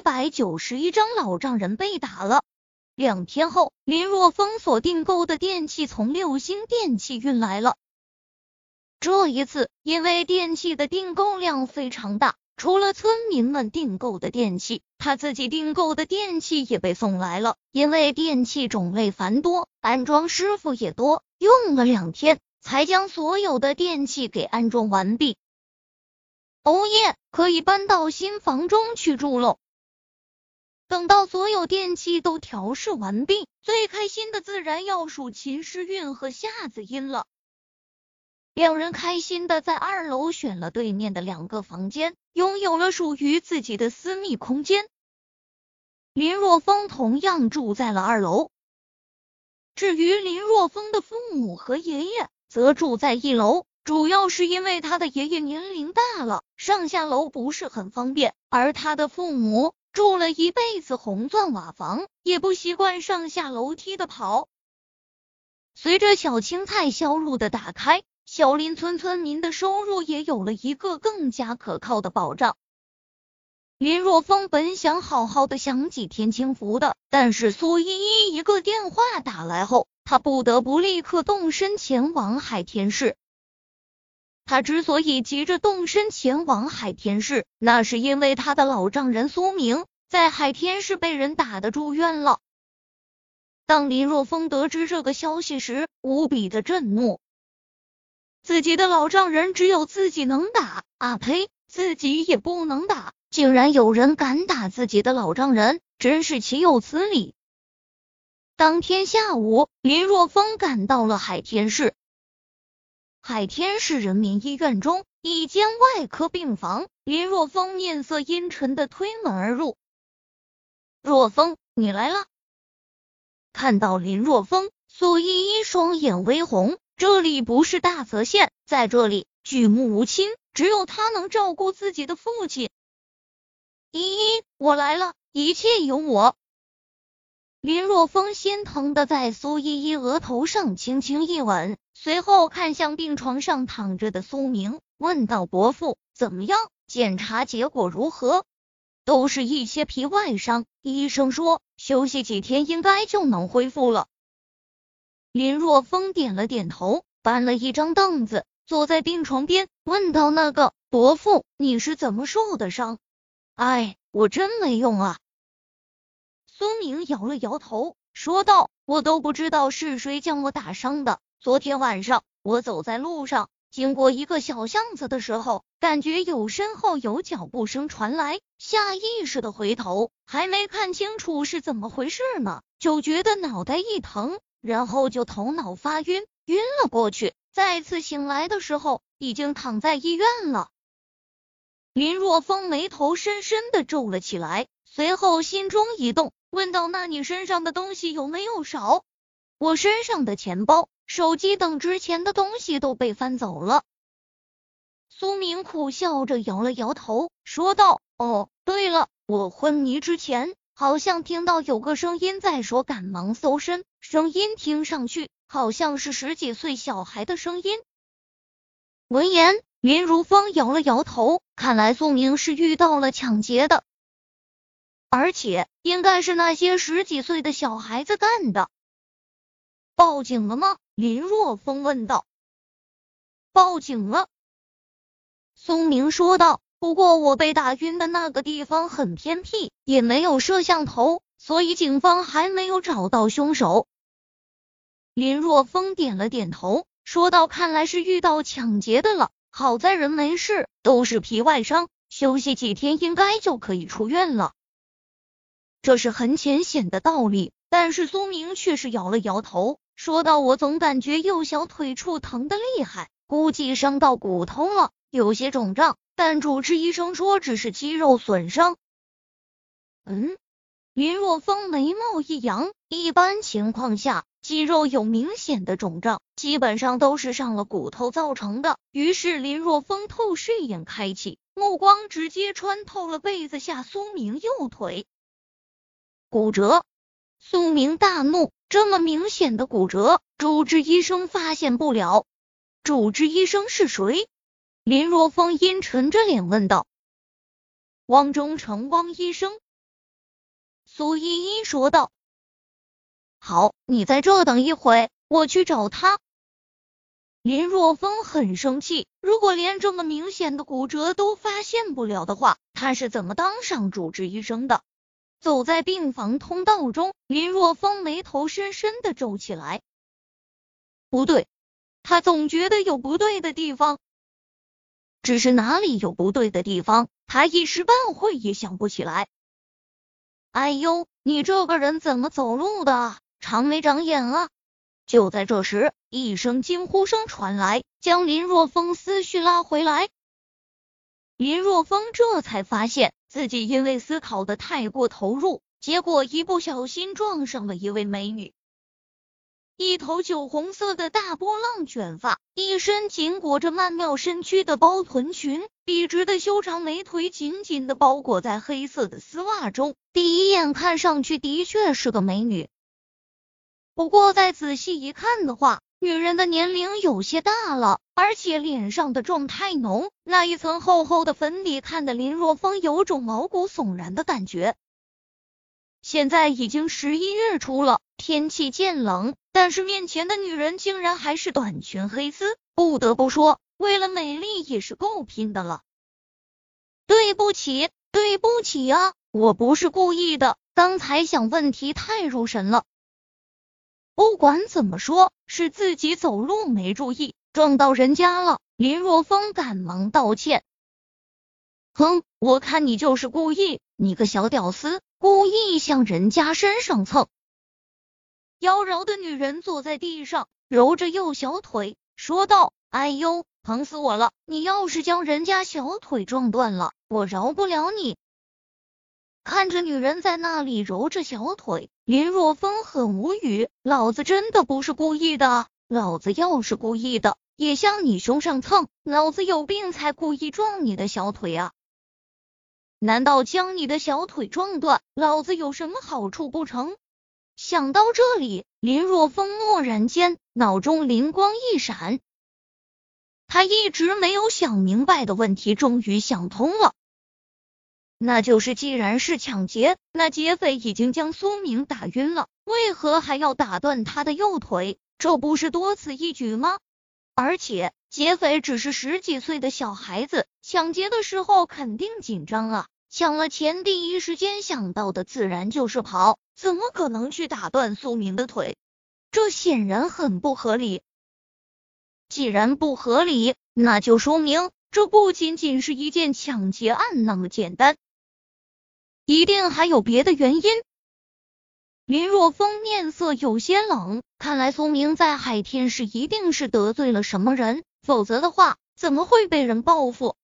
一百九十一张老丈人被打了。两天后，林若风所订购的电器从六星电器运来了。这一次，因为电器的订购量非常大，除了村民们订购的电器，他自己订购的电器也被送来了。因为电器种类繁多，安装师傅也多，用了两天才将所有的电器给安装完毕。哦耶，可以搬到新房中去住喽！等到所有电器都调试完毕，最开心的自然要数秦诗韵和夏子音了。两人开心的在二楼选了对面的两个房间，拥有了属于自己的私密空间。林若风同样住在了二楼，至于林若风的父母和爷爷，则住在一楼。主要是因为他的爷爷年龄大了，上下楼不是很方便，而他的父母。住了一辈子红钻瓦房，也不习惯上下楼梯的跑。随着小青菜销路的打开，小林村村民的收入也有了一个更加可靠的保障。林若风本想好好的享几天清福的，但是苏依依一个电话打来后，他不得不立刻动身前往海天市。他之所以急着动身前往海天市，那是因为他的老丈人苏明在海天市被人打的住院了。当林若风得知这个消息时，无比的震怒。自己的老丈人只有自己能打啊呸，自己也不能打，竟然有人敢打自己的老丈人，真是岂有此理！当天下午，林若风赶到了海天市。海天市人民医院中一间外科病房，林若风面色阴沉的推门而入。若风，你来了。看到林若风，苏依依双眼微红。这里不是大泽县，在这里举目无亲，只有他能照顾自己的父亲。依依，我来了，一切有我。林若风心疼的在苏依依额头上轻轻一吻。随后看向病床上躺着的苏明，问道：“伯父，怎么样？检查结果如何？”“都是一些皮外伤，医生说休息几天应该就能恢复了。”林若风点了点头，搬了一张凳子，坐在病床边，问道：“那个伯父，你是怎么受的伤？”“哎，我真没用啊。”孙明摇了摇头，说道：“我都不知道是谁将我打伤的。”昨天晚上，我走在路上，经过一个小巷子的时候，感觉有身后有脚步声传来，下意识的回头，还没看清楚是怎么回事呢，就觉得脑袋一疼，然后就头脑发晕，晕了过去。再次醒来的时候，已经躺在医院了。林若风眉头深深的皱了起来，随后心中一动，问道：“那你身上的东西有没有少？”我身上的钱包。手机等值钱的东西都被翻走了。苏明苦笑着摇了摇头，说道：“哦，对了，我昏迷之前好像听到有个声音在说‘赶忙搜身’，声音听上去好像是十几岁小孩的声音。”闻言，林如风摇了摇头，看来苏明是遇到了抢劫的，而且应该是那些十几岁的小孩子干的。报警了吗？林若风问道。报警了，松明说道。不过我被打晕的那个地方很偏僻，也没有摄像头，所以警方还没有找到凶手。林若风点了点头，说道：“看来是遇到抢劫的了，好在人没事，都是皮外伤，休息几天应该就可以出院了。”这是很浅显的道理，但是苏明却是摇了摇头。说到我总感觉右小腿处疼的厉害，估计伤到骨头了，有些肿胀。但主治医生说只是肌肉损伤。嗯，林若风眉毛一扬，一般情况下，肌肉有明显的肿胀，基本上都是伤了骨头造成的。于是林若风透视眼开启，目光直接穿透了被子下苏明右腿，骨折。苏明大怒。这么明显的骨折，主治医生发现不了。主治医生是谁？林若风阴沉着脸问道。汪忠成，汪医生。苏依依说道：“好，你在这等一会，我去找他。”林若风很生气，如果连这么明显的骨折都发现不了的话，他是怎么当上主治医生的？走在病房通道中，林若风眉头深深的皱起来。不对，他总觉得有不对的地方，只是哪里有不对的地方，他一时半会也想不起来。哎呦，你这个人怎么走路的？长没长眼啊？就在这时，一声惊呼声传来，将林若风思绪拉回来。林若风这才发现自己因为思考的太过投入，结果一不小心撞上了一位美女。一头酒红色的大波浪卷发，一身紧裹着曼妙身躯的包臀裙，笔直的修长美腿紧紧的包裹在黑色的丝袜中，第一眼看上去的确是个美女。不过再仔细一看的话，女人的年龄有些大了，而且脸上的妆太浓，那一层厚厚的粉底看得林若风有种毛骨悚然的感觉。现在已经十一月初了，天气渐冷，但是面前的女人竟然还是短裙黑丝，不得不说，为了美丽也是够拼的了。对不起，对不起啊，我不是故意的，刚才想问题太入神了。不管怎么说，是自己走路没注意，撞到人家了。林若风赶忙道歉。哼，我看你就是故意，你个小屌丝，故意向人家身上蹭。妖娆的女人坐在地上，揉着右小腿，说道：“哎呦，疼死我了！你要是将人家小腿撞断了，我饶不了你。”看着女人在那里揉着小腿。林若风很无语，老子真的不是故意的，老子要是故意的，也向你胸上蹭，老子有病才故意撞你的小腿啊！难道将你的小腿撞断，老子有什么好处不成？想到这里，林若风蓦然间脑中灵光一闪，他一直没有想明白的问题终于想通了。那就是，既然是抢劫，那劫匪已经将苏明打晕了，为何还要打断他的右腿？这不是多此一举吗？而且劫匪只是十几岁的小孩子，抢劫的时候肯定紧张啊，抢了钱第一时间想到的自然就是跑，怎么可能去打断苏明的腿？这显然很不合理。既然不合理，那就说明这不仅仅是一件抢劫案那么简单。一定还有别的原因。林若风面色有些冷，看来苏明在海天市一定是得罪了什么人，否则的话怎么会被人报复？